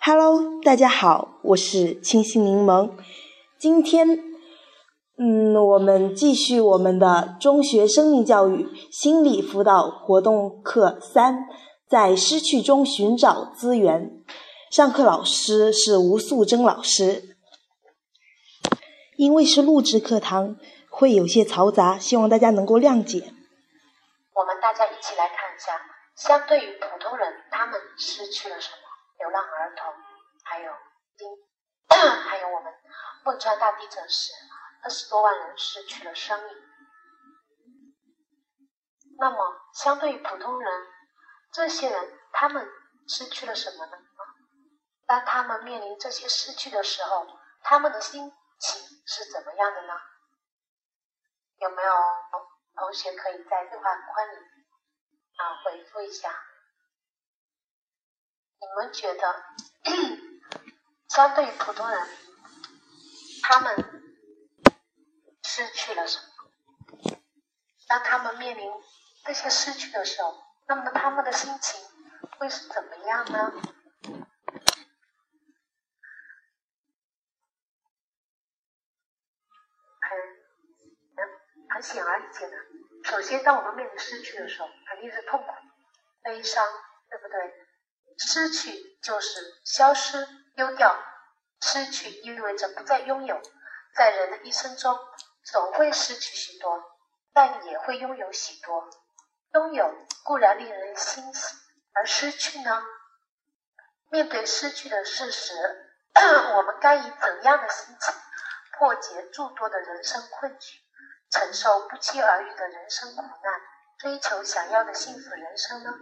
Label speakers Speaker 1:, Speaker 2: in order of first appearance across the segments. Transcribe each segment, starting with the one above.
Speaker 1: Hello，大家好，我是清新柠檬。今天，嗯，我们继续我们的中学生命教育心理辅导活动课三，在失去中寻找资源。上课老师是吴素贞老师。因为是录制课堂，会有些嘈杂，希望大家能够谅解。
Speaker 2: 我们大家一起来看一下，相对于普通人，他们失去了什么？流浪儿童，还有丁，还有我们汶川大地震时，二十多万人失去了生命。那么，相对于普通人，这些人他们失去了什么呢？当他们面临这些失去的时候，他们的心情是怎么样的呢？有没有同学可以在对话框里啊回复一下？你们觉得，相对于普通人，他们失去了什么？当他们面临这些失去的时候，那么他们的心情会是怎么样呢？很、很、很显而易见的。首先，当我们面临失去的时候，肯定是痛苦、悲伤，对不对？失去就是消失、丢掉，失去意味着不再拥有。在人的一生中，总会失去许多，但也会拥有许多。拥有固然令人欣喜，而失去呢？面对失去的事实，我们该以怎样的心情破解诸多的人生困局，承受不期而遇的人生苦难，追求想要的幸福人生呢？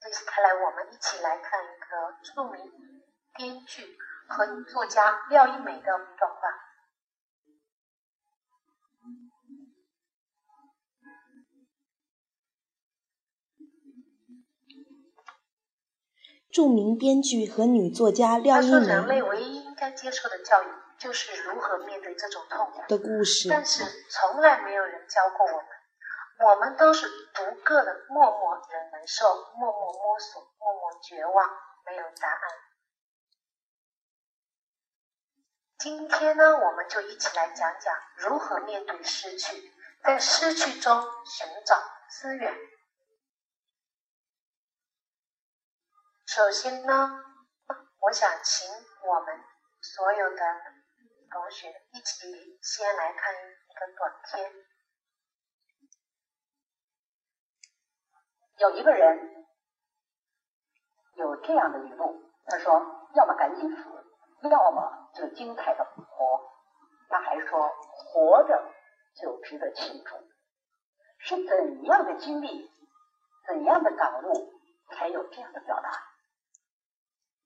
Speaker 2: 接下来，我们一起来看一个著名编剧和作家廖一梅的段话。
Speaker 1: 著名编剧和女作家廖一梅。
Speaker 2: 他说：“人类唯一应该接受的教育，就是如何面对这种痛苦
Speaker 1: 的故事。
Speaker 2: 但是，从来没有人教过我们。”我们都是独个的，默默忍受，默默摸索，默默绝望，没有答案。今天呢，我们就一起来讲讲如何面对失去，在失去中寻找资源。首先呢，我想请我们所有的同学一起先来看一个短片。
Speaker 3: 有一个人有这样的语录，他说：“要么赶紧死，要么就精彩的活。”他还说：“活着就值得庆祝。”是怎样的经历、怎样的感悟，才有这样的表达？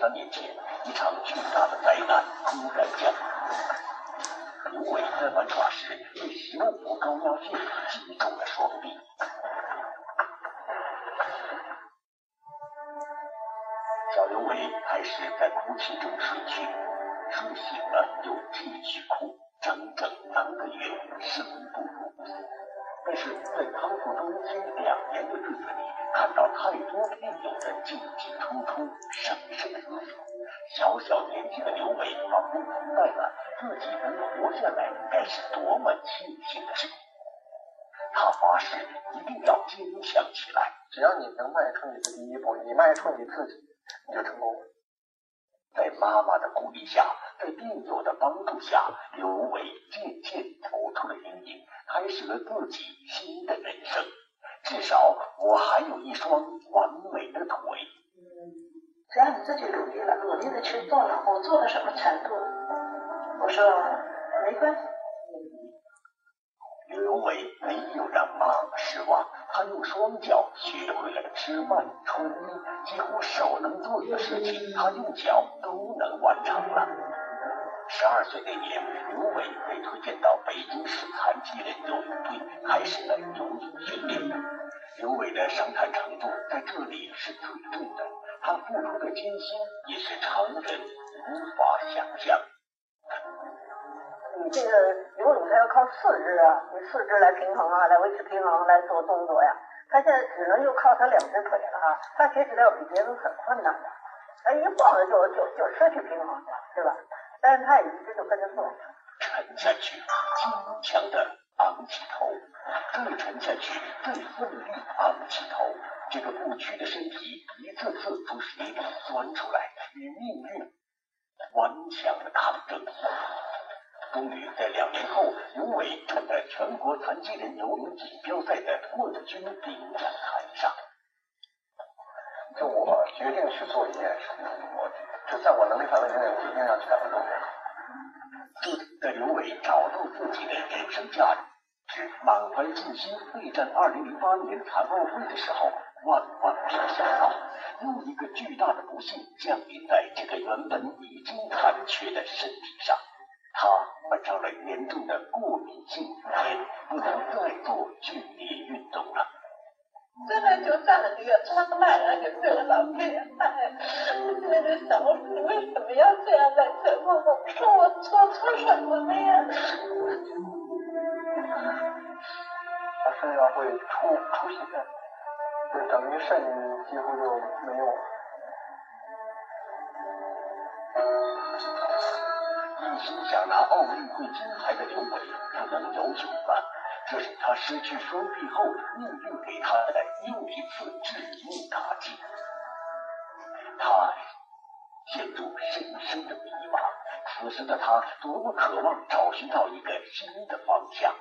Speaker 4: 三年前，一场巨大的灾难突然降临。刘伟在玩耍时被十五高压线击中了双臂。小刘伟开始在哭泣中睡去，睡醒了又继续哭，整整三个月，生不如。但是在康复中心两年的日子里，看到太多病友的进进出出，生生死死。小小年纪的刘伟仿佛明白了自己能活下来该是多么庆幸的事。他发誓一定要坚强起来。
Speaker 5: 只要你能迈出你的第一步，你迈出你自己，你就成功了。
Speaker 4: 在妈妈的鼓励下，在病友的帮助下，刘伟渐渐走出了阴影。开始了自己新的人生。至少我还有一双完美的腿。
Speaker 2: 只要你自己努力了，努力的去做了，我做到什么程度？我说没关系。
Speaker 4: 刘荣伟没有让妈妈失望，他用双脚学会了吃饭、穿衣，几乎手能做的事情，他用脚都能完成了。十二岁那年，刘伟被推荐到北京市残疾人游泳队，开始了游泳训练。刘伟的伤残程度在这里是最重的，他付出的艰辛也是常人无法想象。
Speaker 3: 你这个游泳，它要靠四肢啊，你四肢来平衡啊，来维持平衡，来做动作呀。他现在只能就靠他两只腿了哈，他其实要比别人很困难的，他一晃就就就失去平衡了，对吧？但是他也一直就跟着做。
Speaker 4: 沉下去，坚强的昂起头，再沉下去，再奋力昂起头。这个不屈的身体一次次从水里钻出来，与命运顽强的抗争。终于在两年后，刘伟站在全国残疾人游泳锦标赛的冠军领奖台上。
Speaker 5: 就我决定去做一件事情，我就在我能力范围之内，我一定要去把它做好。
Speaker 4: 就在刘伟找到自己的人生价值，满怀信心备战二零零八年残奥会的时候，万万没有想到，又一个巨大的不幸降临在这个原本已经残缺的身体上。他患上了严重的过敏性肺炎，不能再做剧烈运动了。
Speaker 2: 真的就站了这个窗外，然后就对着老太太喊：“我现在就想，我说你为什么要这样来折磨我？说我做错什么了呀？”
Speaker 5: 他身上会出出血，就等于肾几乎就没有。
Speaker 4: 一心想拿奥运会金牌的刘伟不能游泳了，这是他失去双臂后命运给他的又一次致命打击。他陷入深深的迷茫，此时的他多么渴望找寻到一个新的方向。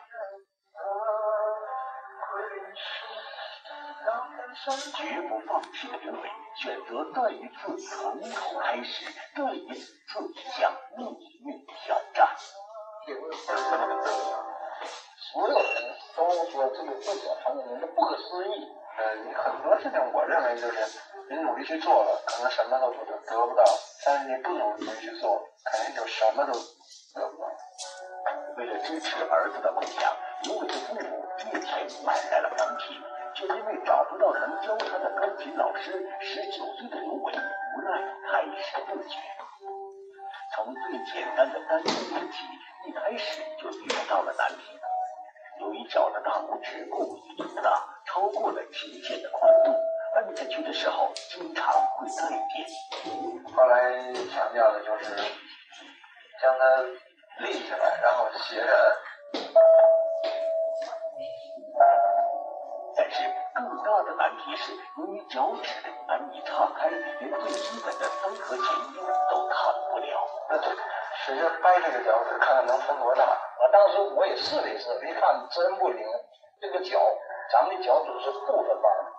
Speaker 4: 绝不放弃的刘伟选择再一次从头开始，再一次向命运挑战。
Speaker 5: 所有人都说这个不可常人不可思议。呃，你很多事情，我认为就是你努力去做了，可能什么都得得不到；但是你不努力去做，肯定就什么都得不到。
Speaker 4: 为了支持儿子的梦想，刘伟的父母借钱买来了钢琴。却因为找不到能教他的钢琴老师，十九岁的刘伟无奈开始自学。从最简单的单音练起，一开始就遇到了难题。由于脚的大拇指过于粗大，超过了琴键的宽度，按下去的时候经常会断电。
Speaker 5: 后来强调的就是这个脚趾，看看能分多大。
Speaker 6: 我当时我也试了一试，一看真不灵。这个脚，咱们的脚趾是不分瓣的。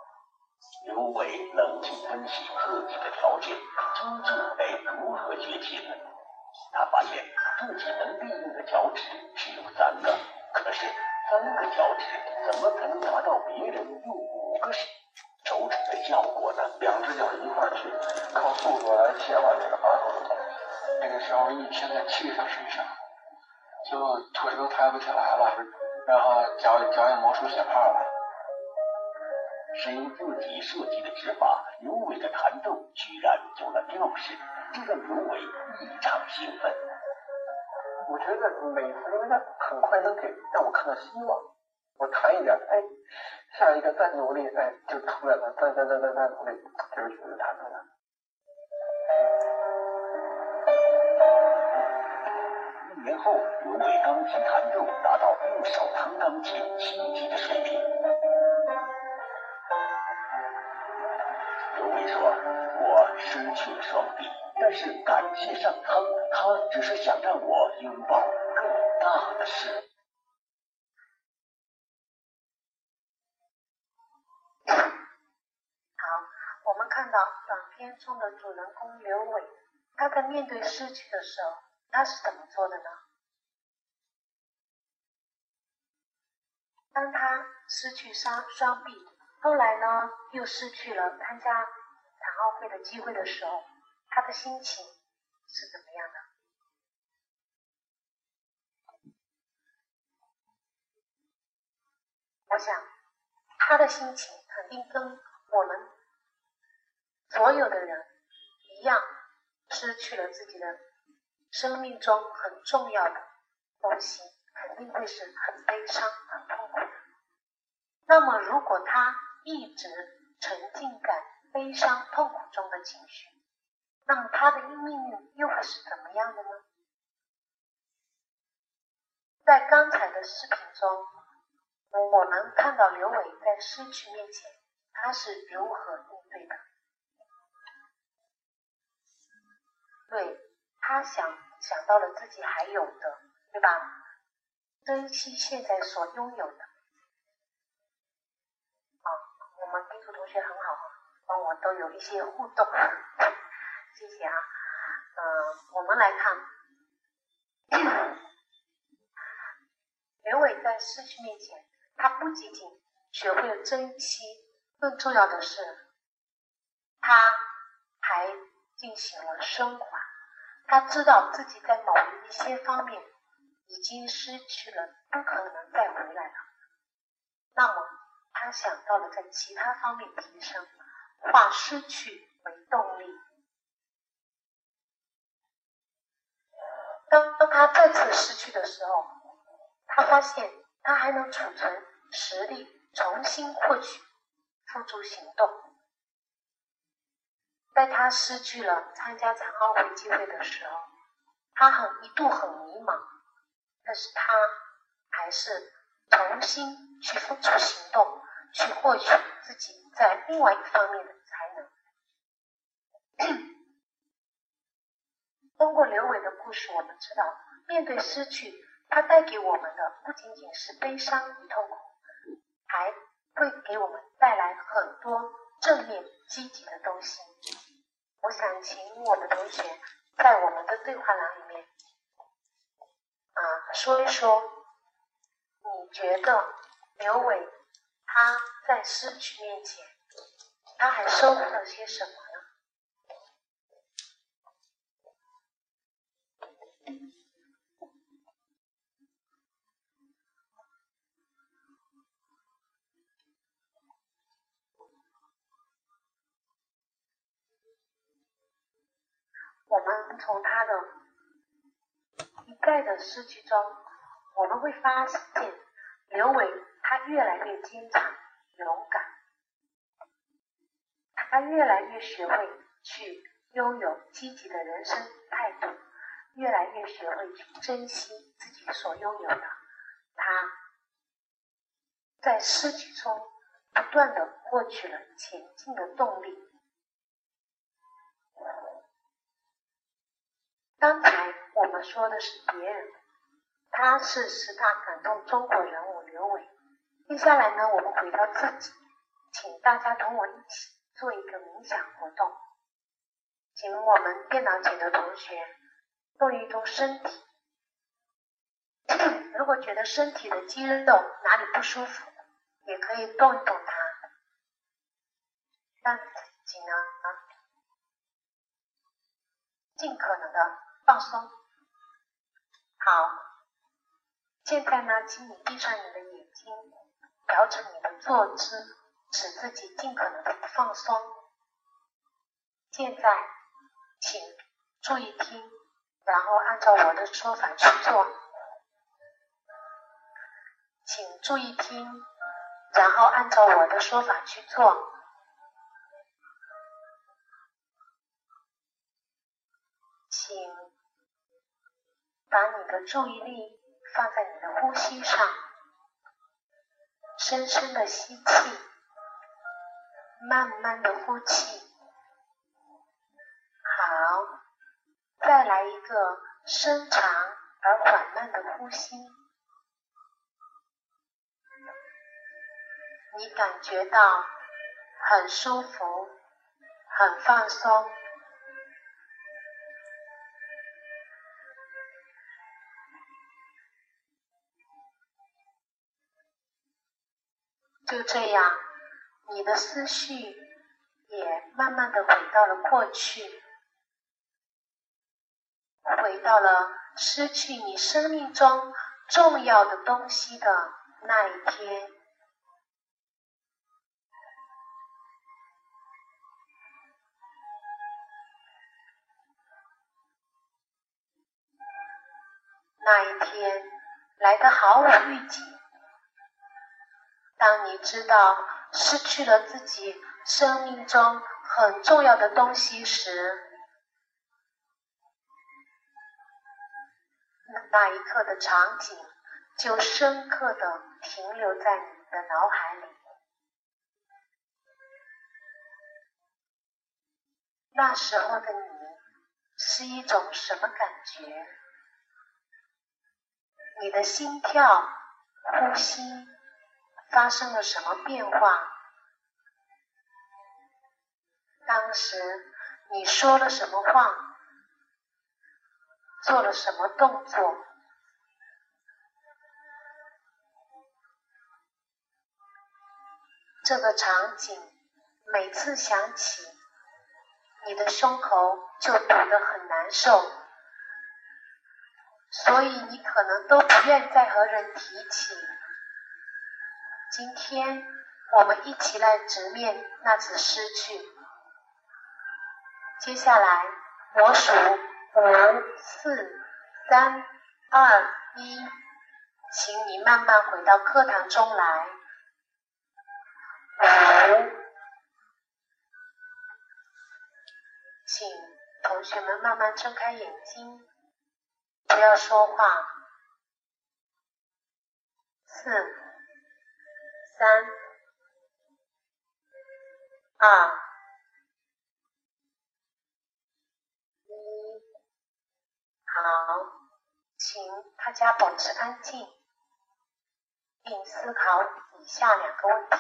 Speaker 4: 刘伟冷静分析自己的条件，究竟得如何学琴？他发现自己能利用的脚趾只有三个，可是。三个脚趾怎么才能达到别人用五个手指的效果呢？
Speaker 5: 两只脚一块去，靠速度来切换这个。那时候一天在七个小时以上，就腿都抬不起来了，然后脚脚也磨出血泡了。
Speaker 4: 使用自己设计的指法，刘伟的弹奏居然有了调式，这让刘伟异常兴奋。
Speaker 5: 我觉得每次因为他很快能给让我看到希望，我弹一点，哎，下一个再努力，哎，就出来了，再再再再再努力，这首曲子弹出来了。
Speaker 4: 后，刘伟钢琴弹奏达到不少弹钢琴七级的水平。刘伟说：“我失去了双臂，但是感谢上苍，他只是想让我拥抱更大的事。”
Speaker 2: 好，我们看到短片中的主人公刘伟，他在面对失去的时候，他是怎么做的呢？当他失去双双臂，后来呢又失去了参加残奥会的机会的时候，他的心情是怎么样的？我想他的心情肯定跟我们所有的人一样，失去了自己的生命中很重要的东西，肯定会是很悲伤、很痛苦的。那么，如果他一直沉浸在悲伤、痛苦中的情绪，那么他的命运又会是怎么样的呢？在刚才的视频中，我们看到刘伟在失去面前，他是如何应对的？对他想想到了自己还有的，对吧？珍惜现在所拥有的。好我们地图同学很好啊，帮我都有一些互动，谢谢啊。嗯，我们来看，刘伟在失去面前，他不仅仅学会了珍惜，更重要的是，他还进行了升华。他知道自己在某一些方面已经失去了，不可能再回来了。那么。他想到了在其他方面提升，化失去为动力。当当他再次失去的时候，他发现他还能储存实力，重新获取，付诸行动。在他失去了参加残奥会机会的时候，他很一度很迷茫，但是他还是重新去付出行动。去获取自己在另外一方面的才能。通过刘伟的故事，我们知道，面对失去，它带给我们的不仅仅是悲伤与痛苦，还会给我们带来很多正面积极的东西。我想请我们同学在我们的对话栏里，说一说，你觉得刘伟？他在失去面前，他还收获了些什么呢？我们从他的一再的失去中，我们会发现刘伟。他越来越坚强、勇敢，他越来越学会去拥有积极的人生态度，越来越学会去珍惜自己所拥有的。他在失去中不断的获取了前进的动力。刚才我们说的是别人，他是十大感动中国人物刘伟。接下来呢，我们回到自己，请大家同我一起做一个冥想活动。请我们电脑前的同学动一动身体，如果觉得身体的肌肉哪里不舒服，也可以动一动它，让自己呢啊尽可能的放松。好，现在呢，请你闭上你的眼睛。调整你的坐姿，使自己尽可能的放松。现在，请注意听，然后按照我的说法去做。请注意听，然后按照我的说法去做。请把你的注意力放在你的呼吸上。深深的吸气，慢慢的呼气。好，再来一个深长而缓慢的呼吸。你感觉到很舒服，很放松。就这样，你的思绪也慢慢的回到了过去，回到了失去你生命中重要的东西的那一天。那一天来的毫无预警。当你知道失去了自己生命中很重要的东西时，那一刻的场景就深刻的停留在你的脑海里。那时候的你是一种什么感觉？你的心跳、呼吸。发生了什么变化？当时你说了什么话？做了什么动作？这个场景每次想起，你的胸口就堵得很难受，所以你可能都不愿再和人提起。今天我们一起来直面那次失去。接下来我数五、四、三、二、一，请你慢慢回到课堂中来。五，请同学们慢慢睁开眼睛，不要说话。四。三、二、一，好，请大家保持安静，并思考以下两个问题：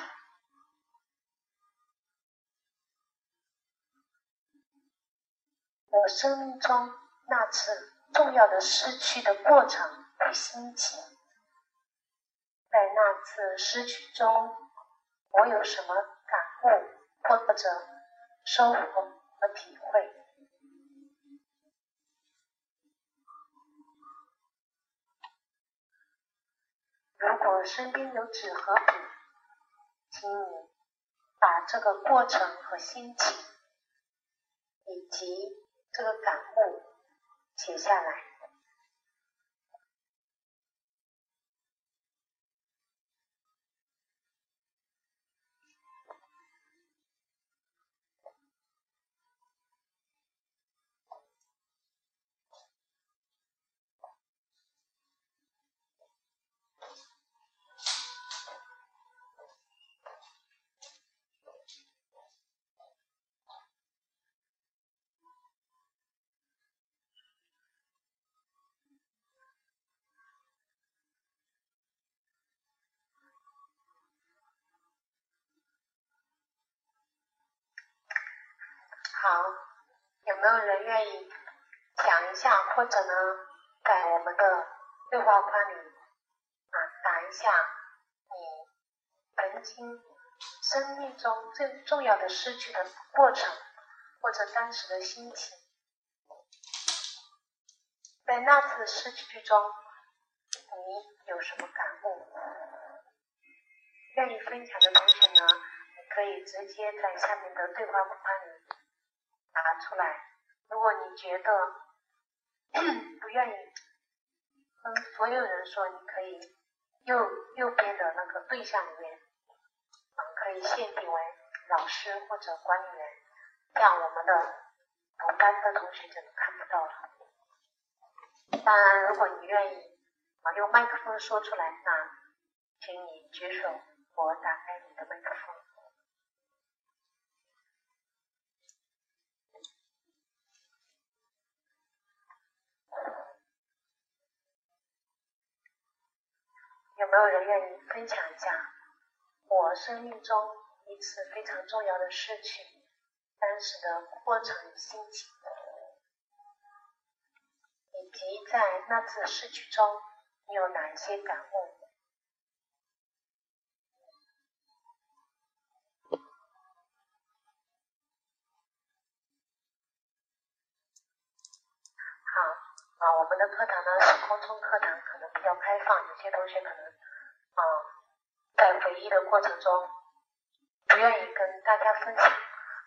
Speaker 2: 我生命中那次重要的失去的过程与心情。在那次失去中，我有什么感悟或者收获和体会？如果身边有纸和笔，请你把这个过程和心情，以及这个感悟写下来。有没有人愿意讲一下，或者呢，在我们的对话框里啊打一下你曾经生命中最重要的失去的过程，或者当时的心情，在那次失去中，你有什么感悟？愿意分享的同学呢，你可以直接在下面的对话框里。拿出来。如果你觉得 不愿意跟所有人说，你可以右右边的那个对象里面，嗯，可以限定为老师或者管理员，这样我们的同班的同学就看不到了。当然，如果你愿意啊用麦克风说出来，那请你举手，我打开你的麦克风。有没有人愿意分享一下我生命中一次非常重要的事情？当时的过程心情，以及在那次失去中，你有哪一些感悟？好，啊，我们的课堂呢是空中课堂，可能比较开放，有些同学可能啊在回忆的过程中不愿意跟大家分享。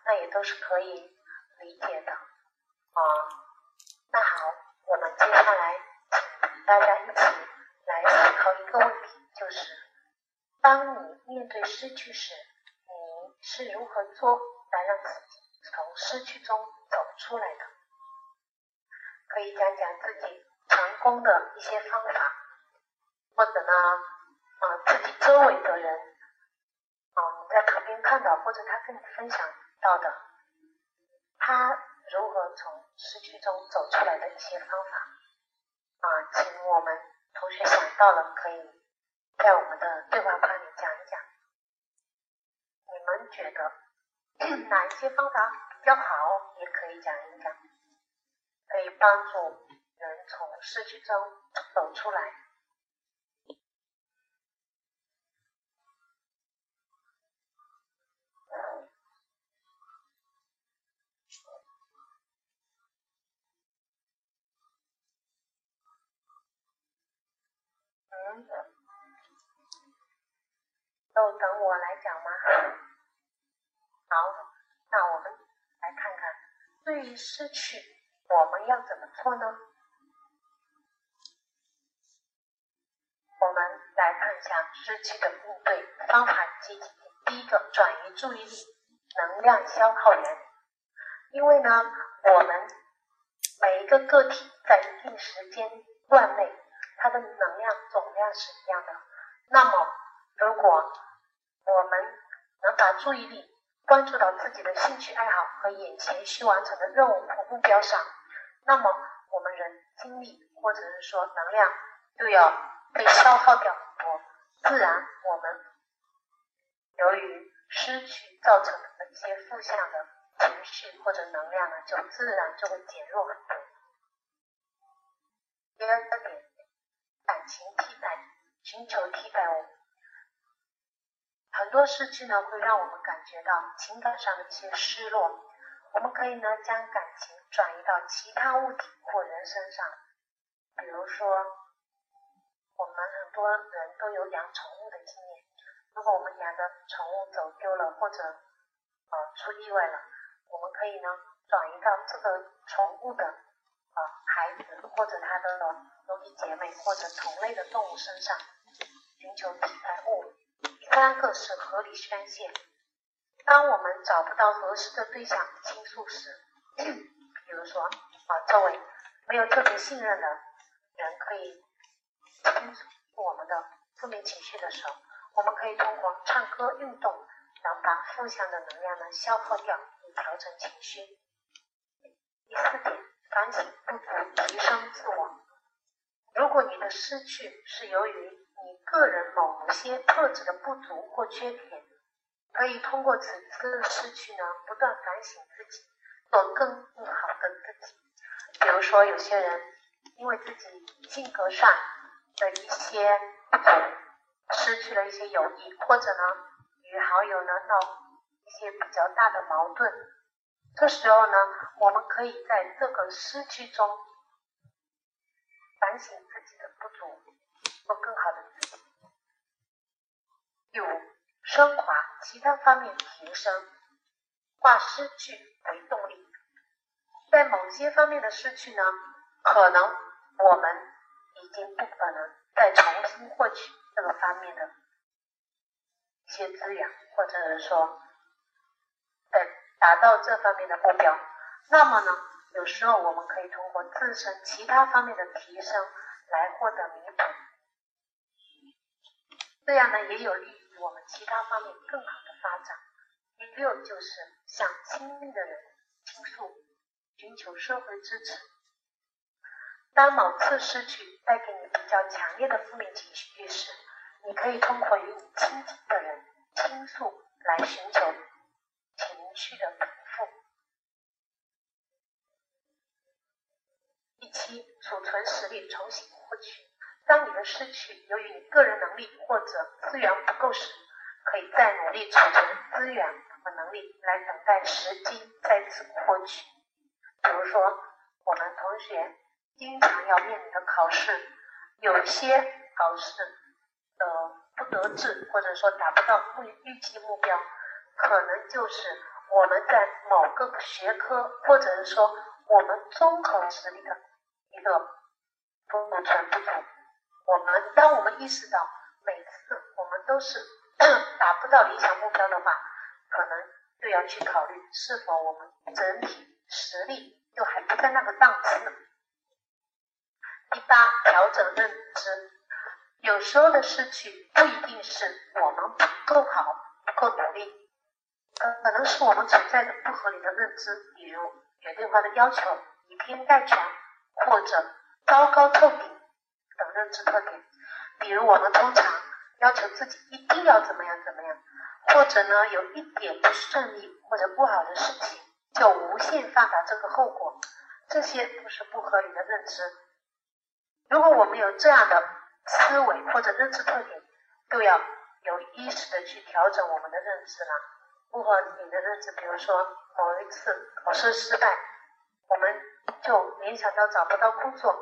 Speaker 2: 那也都是可以理解的啊。那好，我们接下来请大家一起来思考一个问题，就是当你面对失去时，你是如何做来让自己从失去中走出来的？可以讲讲自己成功的一些方法，或者呢，啊，自己周围的人，啊，你在旁边看到，或者他跟你分享。到的，他如何从失去中走出来的一些方法啊，请我们同学想到了，可以在我们的对话框里讲一讲。你们觉得 哪一些方法比较好，也可以讲一讲，可以帮助人从失去中走出来。都等我来讲吗？好，那我们来看看，对于失去，我们要怎么做呢？我们来看一下失去的应对方法及第一个，转移注意力，能量消耗源。因为呢，我们每一个个体在一定时间段内。它的能量总量是一样的。那么，如果我们能把注意力关注到自己的兴趣爱好和眼前需完成的任务和目标上，那么我们人精力或者是说能量就要被消耗掉很多，自然我们由于失去造成的一些负向的情绪或者能量呢，就自然就会减弱很多。第二个点。感情替代，寻求替代物。很多失去呢，会让我们感觉到情感上的一些失落。我们可以呢，将感情转移到其他物体或人身上。比如说，我们很多人都有养宠物的经验。如果我们养的宠物走丢了，或者啊出意外了，我们可以呢，转移到这个宠物的。啊，孩子或者他的兄弟姐妹或者同类的动物身上寻求替代物。第三个是合理宣泄。当我们找不到合适的对象倾诉时，比如说啊，周围没有特别信任的人可以我们的负面情绪的时候，我们可以通过唱歌、运动，然后把负向的能量呢消耗掉，以调整情绪。第四点。反省不足，提升自我。如果你的失去是由于你个人某些特质的不足或缺点，可以通过此次失去呢，不断反省自己，做更好的自己。比如说，有些人因为自己性格上的一些，失去了一些友谊，或者呢，与好友呢闹一些比较大的矛盾。这时候呢，我们可以在这个失去中反省自己的不足，做更好的自己。第五，升华其他方面提升，化失去为动力。在某些方面的失去呢，可能我们已经不可能再重新获取这个方面的一些资源，或者是说，在。达到这方面的目标，那么呢，有时候我们可以通过自身其他方面的提升来获得弥补，这样呢也有利于我们其他方面更好的发展。第六就是向亲密的人倾诉，寻求社会支持。当某次失去带给你比较强烈的负面情绪时你可以通过与你亲近的人倾诉来寻求情绪的平复。第七储存实力重新获取。当你的失去由于你个人能力或者资源不够时可以再努力储存资源和能力来等待时机再次获取。比如说我们同学经常要面临的考试，有些考试呃不得志，或者说达不到目预期目标，可能就是我们在某个学科，或者是说我们综合实力的一个分布存不足。我们当我们意识到每次我们都是达不到理想目标的话，可能就要去考虑是否我们整体实力就还不在那个档次。第八，调整认知。有时候的失去不一定是我们不够好、不够努力，可能是我们存在着不合理的认知，比如绝对化的要求、以偏概全或者糟糕透顶等认知特点。比如我们通常要求自己一定要怎么样怎么样，或者呢有一点不顺利或者不好的事情就无限放大这个后果，这些都是不合理的认知。如果我们有这样的，思维或者认知特点，都要有意识的去调整我们的认知了。不合理的认知，比如说某一次考试失败，我们就联想到找不到工作，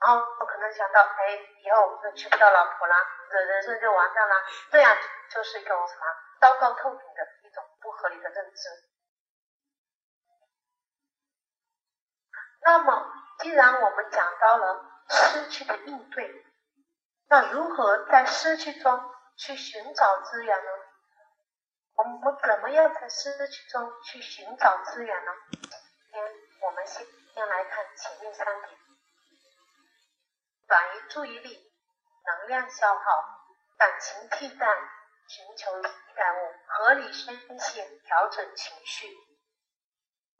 Speaker 2: 然后可能想到，哎，以后我就娶不到老婆啦，人人生就完蛋啦，这样就是一种什么糟糕透顶的一种不合理的认知。那么，既然我们讲到了失去的应对。那如何在失去中去寻找资源呢？我们怎么样在失去中去寻找资源呢？先，我们先先来看前面三点：转移注意力、能量消耗、感情替代、寻求替代物、合理宣泄、调整情绪。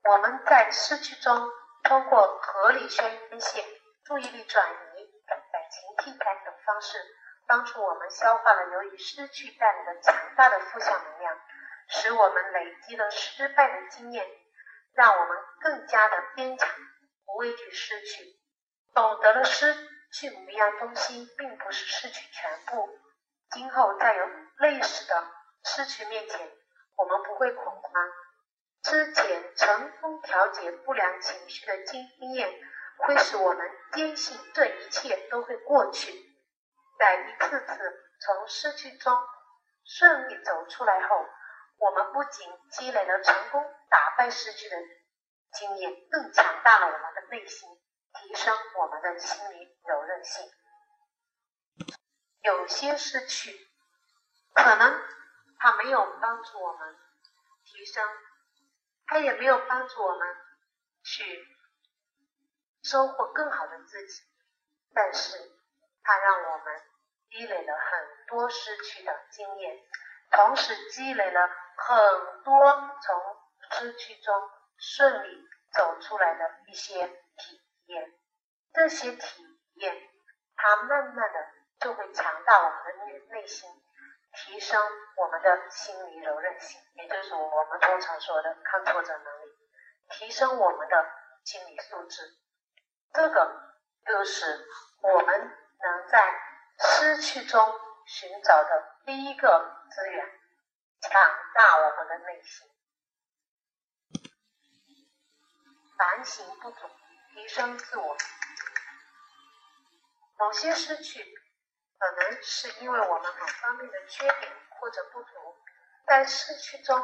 Speaker 2: 我们在失去中通过合理宣泄、注意力转移。感情替代等方式，帮助我们消化了由于失去带来的强大的负向能量，使我们累积了失败的经验，让我们更加的坚强，不畏惧失去。懂得了失去某一样东西，并不是失去全部。今后在有类似的失去面前，我们不会恐慌。之前成功调节不良情绪的经验。会使我们坚信这一切都会过去。在一次次从失去中顺利走出来后，我们不仅积累了成功打败失去的经验，更强大了我们的内心，提升我们的心理柔韧性。有些失去，可能它没有帮助我们提升，它也没有帮助我们去。收获更好的自己，但是它让我们积累了很多失去的经验，同时积累了很多从失去中顺利走出来的一些体验。这些体验，它慢慢的就会强大我们的内内心，提升我们的心理柔韧性，也就是我们通常说的抗挫折能力，提升我们的心理素质。这个就是我们能在失去中寻找的第一个资源，强大我们的内心，反省不足，提升自我。某些失去可能是因为我们某方面的缺点或者不足，在失去中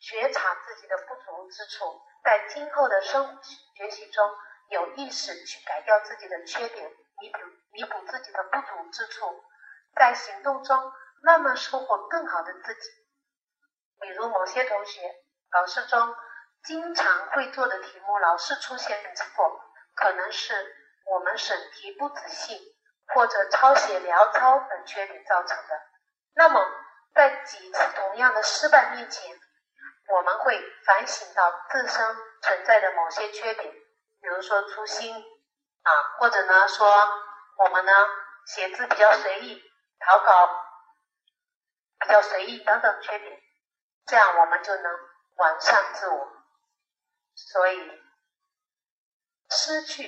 Speaker 2: 觉察自己的不足之处，在今后的生学习中。有意识去改掉自己的缺点，弥补弥补自己的不足之处，在行动中慢慢收获更好的自己。比如某些同学考试中经常会做的题目老是出现错，可能是我们审题不仔细或者抄写潦草等缺点造成的。那么在几次同样的失败面前，我们会反省到自身存在的某些缺点。比如说粗心啊，或者呢说我们呢写字比较随意，草稿比较随意等等缺点，这样我们就能完善自我。所以失去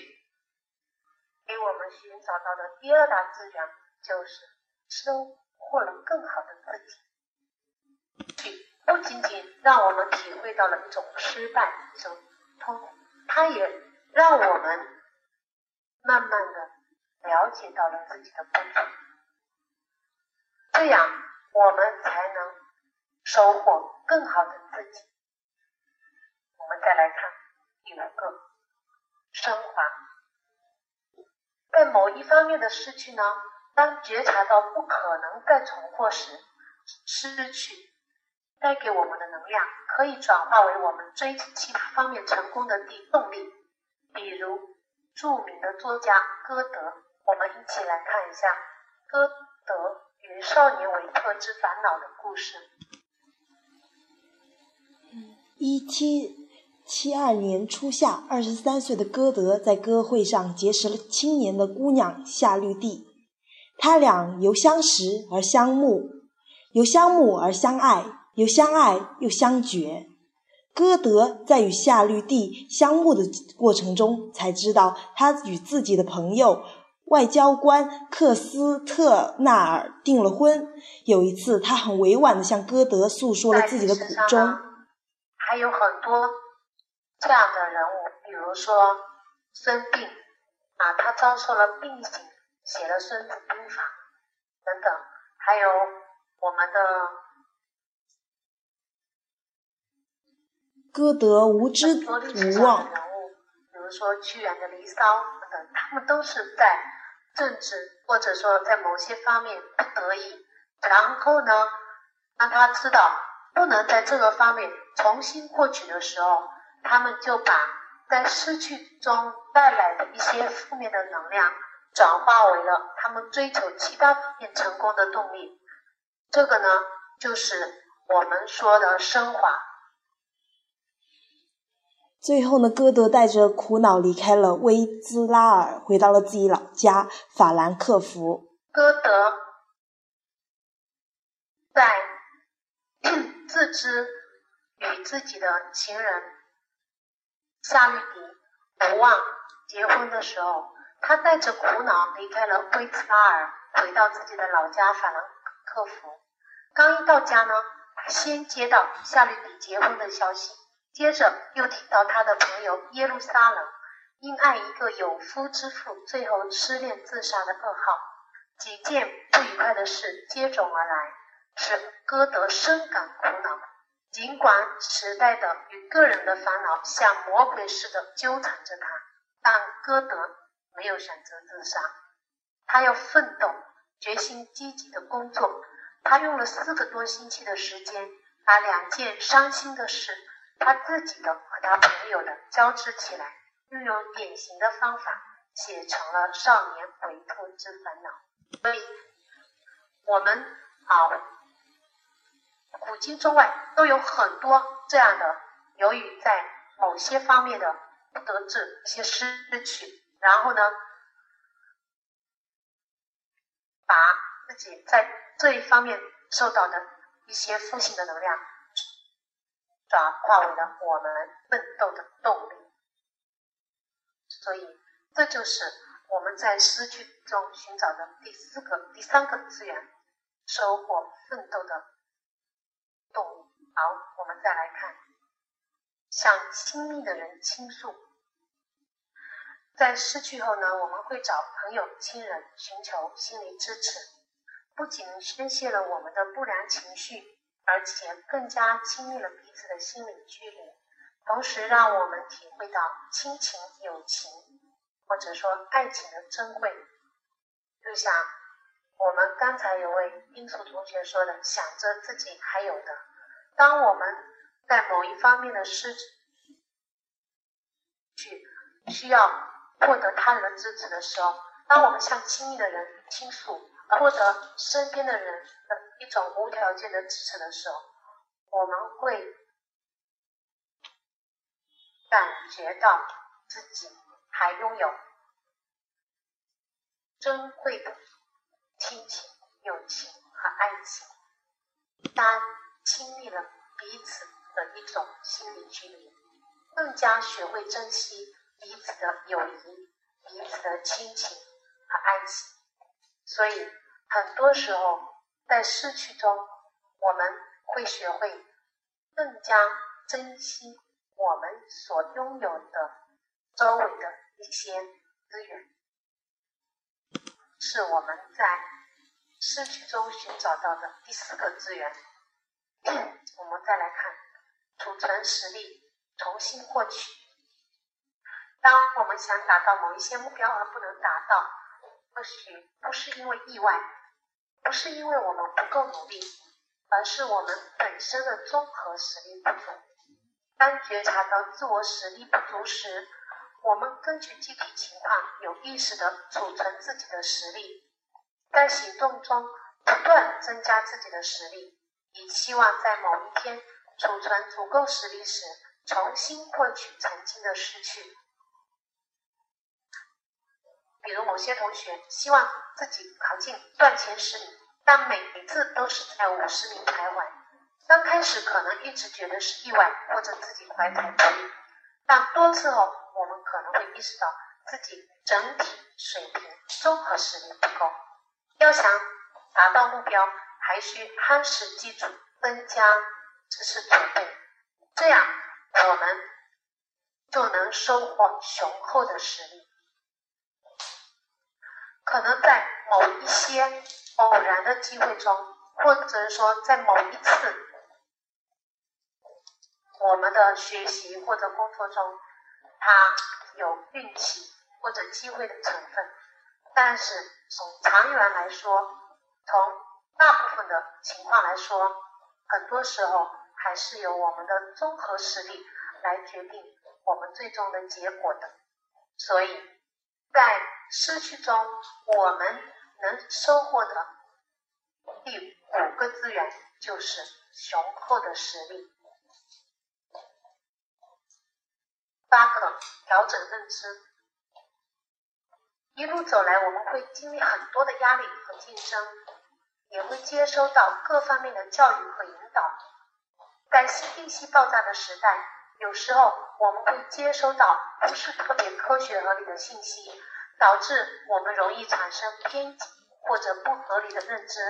Speaker 2: 给我们寻找到的第二大资源就是收获了更好的自己，去不仅仅让我们体会到了一种失败、一种痛苦，它也让我们慢慢的了解到了自己的不足，这样我们才能收获更好的自己。我们再来看第五个升华。在某一方面的失去呢，当觉察到不可能再重获时，失去带给我们的能量可以转化为我们追求其他方面成功的地动力。比如著名的作家歌德，我们一起来看一下歌德与少年维特之烦恼的故事。
Speaker 1: 一七。七二年初夏，二十三岁的歌德在歌会上结识了青年的姑娘夏绿蒂，他俩由相识而相慕，由相慕而相爱，由相爱又相绝。歌德在与夏绿蒂相慕的过程中，才知道他与自己的朋友外交官克斯特纳尔订了婚。有一次，他很委婉地向歌德诉说了自己的苦衷，
Speaker 2: 还有很多。这样的人物，比如说生病啊，他遭受了病刑，写了《孙子兵法》等等，还有我们的
Speaker 1: 歌德无知无
Speaker 2: 望人物，比如说屈原的《离骚》等等，他们都是在政治或者说在某些方面不得已，然后呢，当他知道不能在这个方面重新获取的时候。他们就把在失去中带来的一些负面的能量，转化为了他们追求其他方面成功的动力。这个呢，就是我们说的升华。
Speaker 1: 最后呢，歌德带着苦恼离开了威兹拉尔，回到了自己老家法兰克福。
Speaker 2: 歌德在 自知与自己的情人。夏绿蒂不忘结婚的时候，他带着苦恼离开了威兹拉尔，回到自己的老家法兰克福。刚一到家呢，先接到夏绿蒂结婚的消息，接着又提到他的朋友耶路撒冷因爱一个有夫之妇，最后失恋自杀的噩耗。几件不愉快的事接踵而来，使歌德深感苦恼。尽管时代的与个人的烦恼像魔鬼似的纠缠着他，但歌德没有选择自杀，他要奋斗，决心积极的工作。他用了四个多星期的时间，把两件伤心的事，他自己的和他朋友的交织起来，运用典型的方法写成了《少年维特之烦恼》。所以，我们啊。古今中外都有很多这样的，由于在某些方面的不得志、一些失去，然后呢，把自己在这一方面受到的一些负性的能量，转化为了我们奋斗的动力。所以，这就是我们在失去中寻找的第四个、第三个资源，收获奋斗的。动力。好，我们再来看，向亲密的人倾诉。在失去后呢，我们会找朋友、亲人寻求心理支持，不仅宣泄了我们的不良情绪，而且更加亲密了彼此的心理距离，同时让我们体会到亲情、友情或者说爱情的珍贵。就像。我们刚才有位英素同学说的，想着自己还有的。当我们在某一方面的失去，需要获得他人的支持的时候，当我们向亲密的人倾诉，获得身边的人的一种无条件的支持的时候，我们会感觉到自己还拥有珍贵的。亲情、友情和爱情，三亲密了彼此的一种心理距离，更加学会珍惜彼此的友谊，彼此的亲情和爱情。所以，很多时候在失去中，我们会学会更加珍惜我们所拥有的周围的一些资源，是我们在失去中寻找到的第四个资源。我们再来看储存实力，重新获取。当我们想达到某一些目标而不能达到，或许不是因为意外，不是因为我们不够努力，而是我们本身的综合实力不足。当觉察到自我实力不足时，我们根据具体情况有意识地储存自己的实力，在行动中不断增加自己的实力，以期望在某一天储存足够实力时，重新获取曾经的失去。比如某些同学希望自己考进段前十名，但每一次都是在五十名徘徊。刚开始可能一直觉得是意外或者自己怀才不遇，但多次后，我们可能会意识到自己整体水平综合实力不够。要想达到目标，还需夯实基础，增加知识储备，这样我们就能收获雄厚的实力。可能在某一些偶然的机会中，或者是说在某一次我们的学习或者工作中，它有运气或者机会的成分。但是从长远来说，从大部分的情况来说，很多时候还是由我们的综合实力来决定我们最终的结果的。所以在失去中，我们能收获的第五个资源就是雄厚的实力。八个调整认知。一路走来，我们会经历很多的压力和竞争，也会接收到各方面的教育和引导。在信息爆炸的时代，有时候我们会接收到不是特别科学合理的信息。导致我们容易产生偏激或者不合理的认知。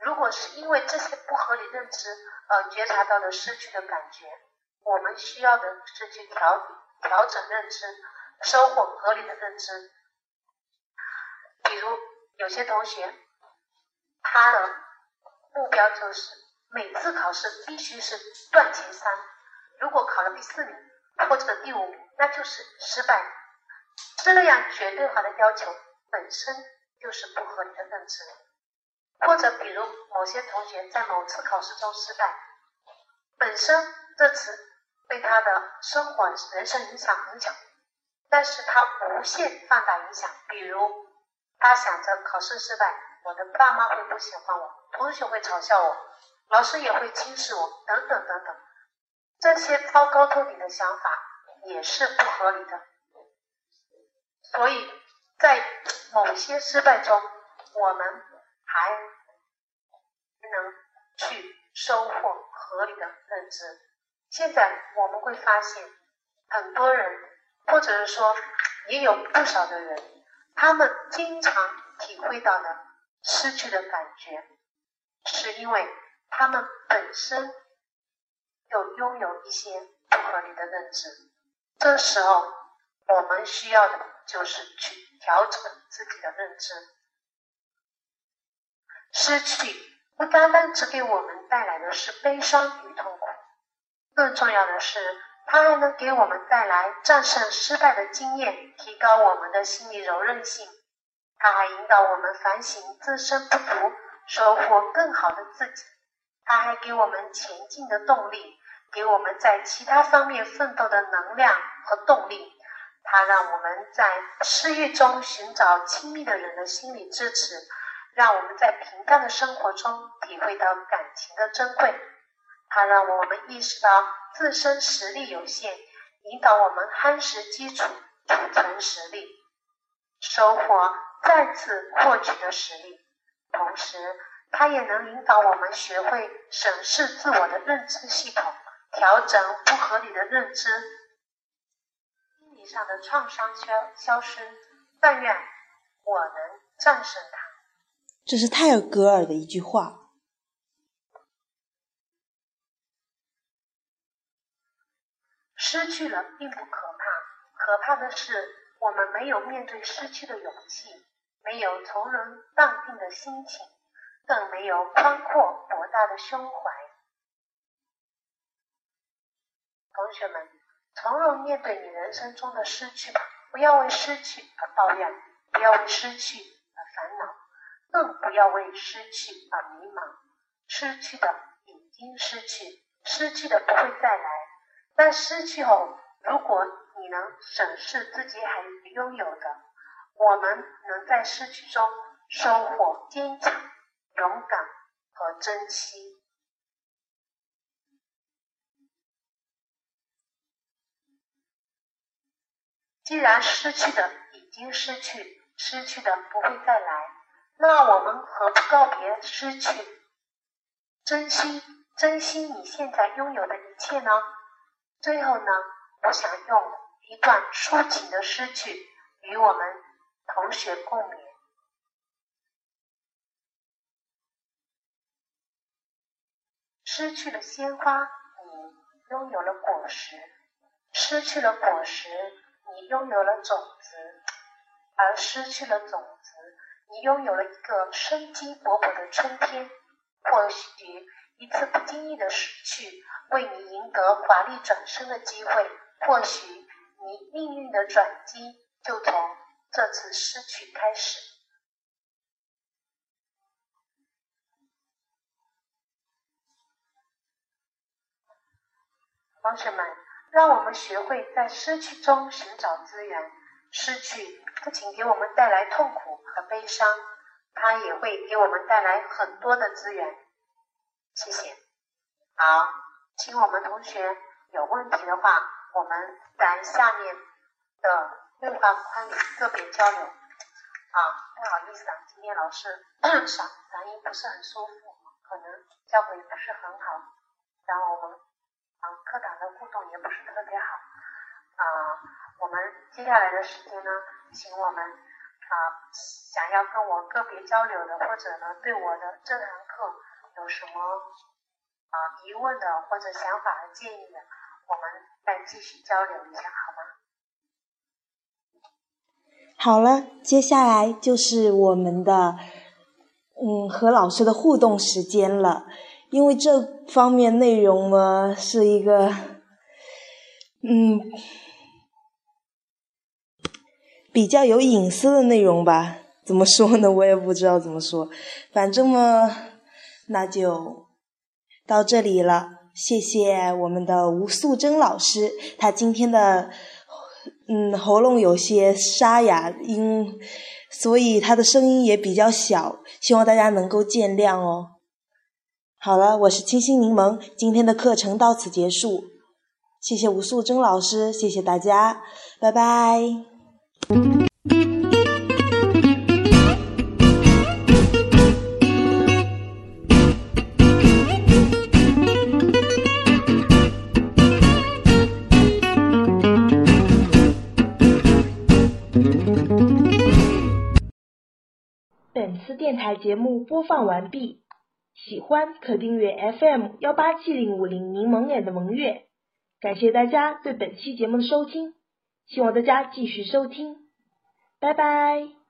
Speaker 2: 如果是因为这些不合理认知而觉察到的失去的感觉，我们需要的是去调调整认知，收获合理的认知。比如有些同学，他的目标就是每次考试必须是段前三，如果考了第四名或者第五名，那就是失败。这样绝对化的要求本身就是不合理的认知，或者比如某些同学在某次考试中失败，本身这次对他的生活人生影响很小，但是他无限放大影响，比如他想着考试失败，我的爸妈会不喜欢我，同学会嘲笑我，老师也会轻视我，等等等等，这些糟糕透顶的想法也是不合理的。所以在某些失败中，我们还能去收获合理的认知。现在我们会发现，很多人，或者是说也有不少的人，他们经常体会到的失去的感觉，是因为他们本身就拥有一些不合理的认知。这时候，我们需要的。就是去调整自己的认知。失去不单单只给我们带来的是悲伤与痛苦，更重要的是，它还能给我们带来战胜失败的经验，提高我们的心理柔韧性。它还引导我们反省自身不足，收获更好的自己。它还给我们前进的动力，给我们在其他方面奋斗的能量和动力。它让我们在失意中寻找亲密的人的心理支持，让我们在平淡的生活中体会到感情的珍贵。它让我们意识到自身实力有限，引导我们夯实基础、储存实力，收获再次获取的实力。同时，它也能引导我们学会审视自我的认知系统，调整不合理的认知。体上的创伤消消失。但愿我能战胜它。
Speaker 1: 这是泰戈尔的一句话。
Speaker 2: 失去了并不可怕，可怕的是我们没有面对失去的勇气，没有从容淡定的心情，更没有宽阔博大的胸怀。同学们，从容面对你人生中的失去吧，不要为失去而抱怨，不要为失去而烦恼，更不要为失去而迷茫。失去的已经失去，失去的不会再来。但失去后，如果你能审视自己还拥有的，我们能在失去中收获坚强、勇敢和珍惜。既然失去的已经失去，失去的不会再来，那我们何不告别失去，珍惜珍惜你现在拥有的一切呢？最后呢，我想用一段抒情的诗句与我们同学共勉：失去了鲜花，你拥有了果实；失去了果实，你拥有了种子；而失去了种子，你拥有了一个生机勃勃的春天。或许。一次不经意的失去，为你赢得华丽转身的机会。或许你命运的转机就从这次失去开始。同学们，让我们学会在失去中寻找资源。失去不仅给我们带来痛苦和悲伤，它也会给我们带来很多的资源。谢谢。好，请我们同学有问题的话，我们在下面的对话框里个别交流。啊，不好意思啊，今天老师嗓嗓音不是很舒服，可能效果也不是很好。然后我们啊课堂的互动也不是特别好。啊，我们接下来的时间呢，请我们啊想要跟我个别交流的，或者呢对我的这堂课。有什么啊疑问的或者想法和建议的，我们再继续交流一下，好吗？
Speaker 1: 好了，接下来就是我们的嗯和老师的互动时间了。因为这方面内容呢是一个嗯比较有隐私的内容吧？怎么说呢？我也不知道怎么说，反正嘛。那就到这里了，谢谢我们的吴素贞老师，她今天的嗯喉咙有些沙哑音，所以她的声音也比较小，希望大家能够见谅哦。好了，我是清新柠檬，今天的课程到此结束，谢谢吴素贞老师，谢谢大家，拜拜。
Speaker 7: 本次电台节目播放完毕，喜欢可订阅 FM 幺八七零五零柠檬脸的萌月。感谢大家对本期节目的收听，希望大家继续收听，拜拜。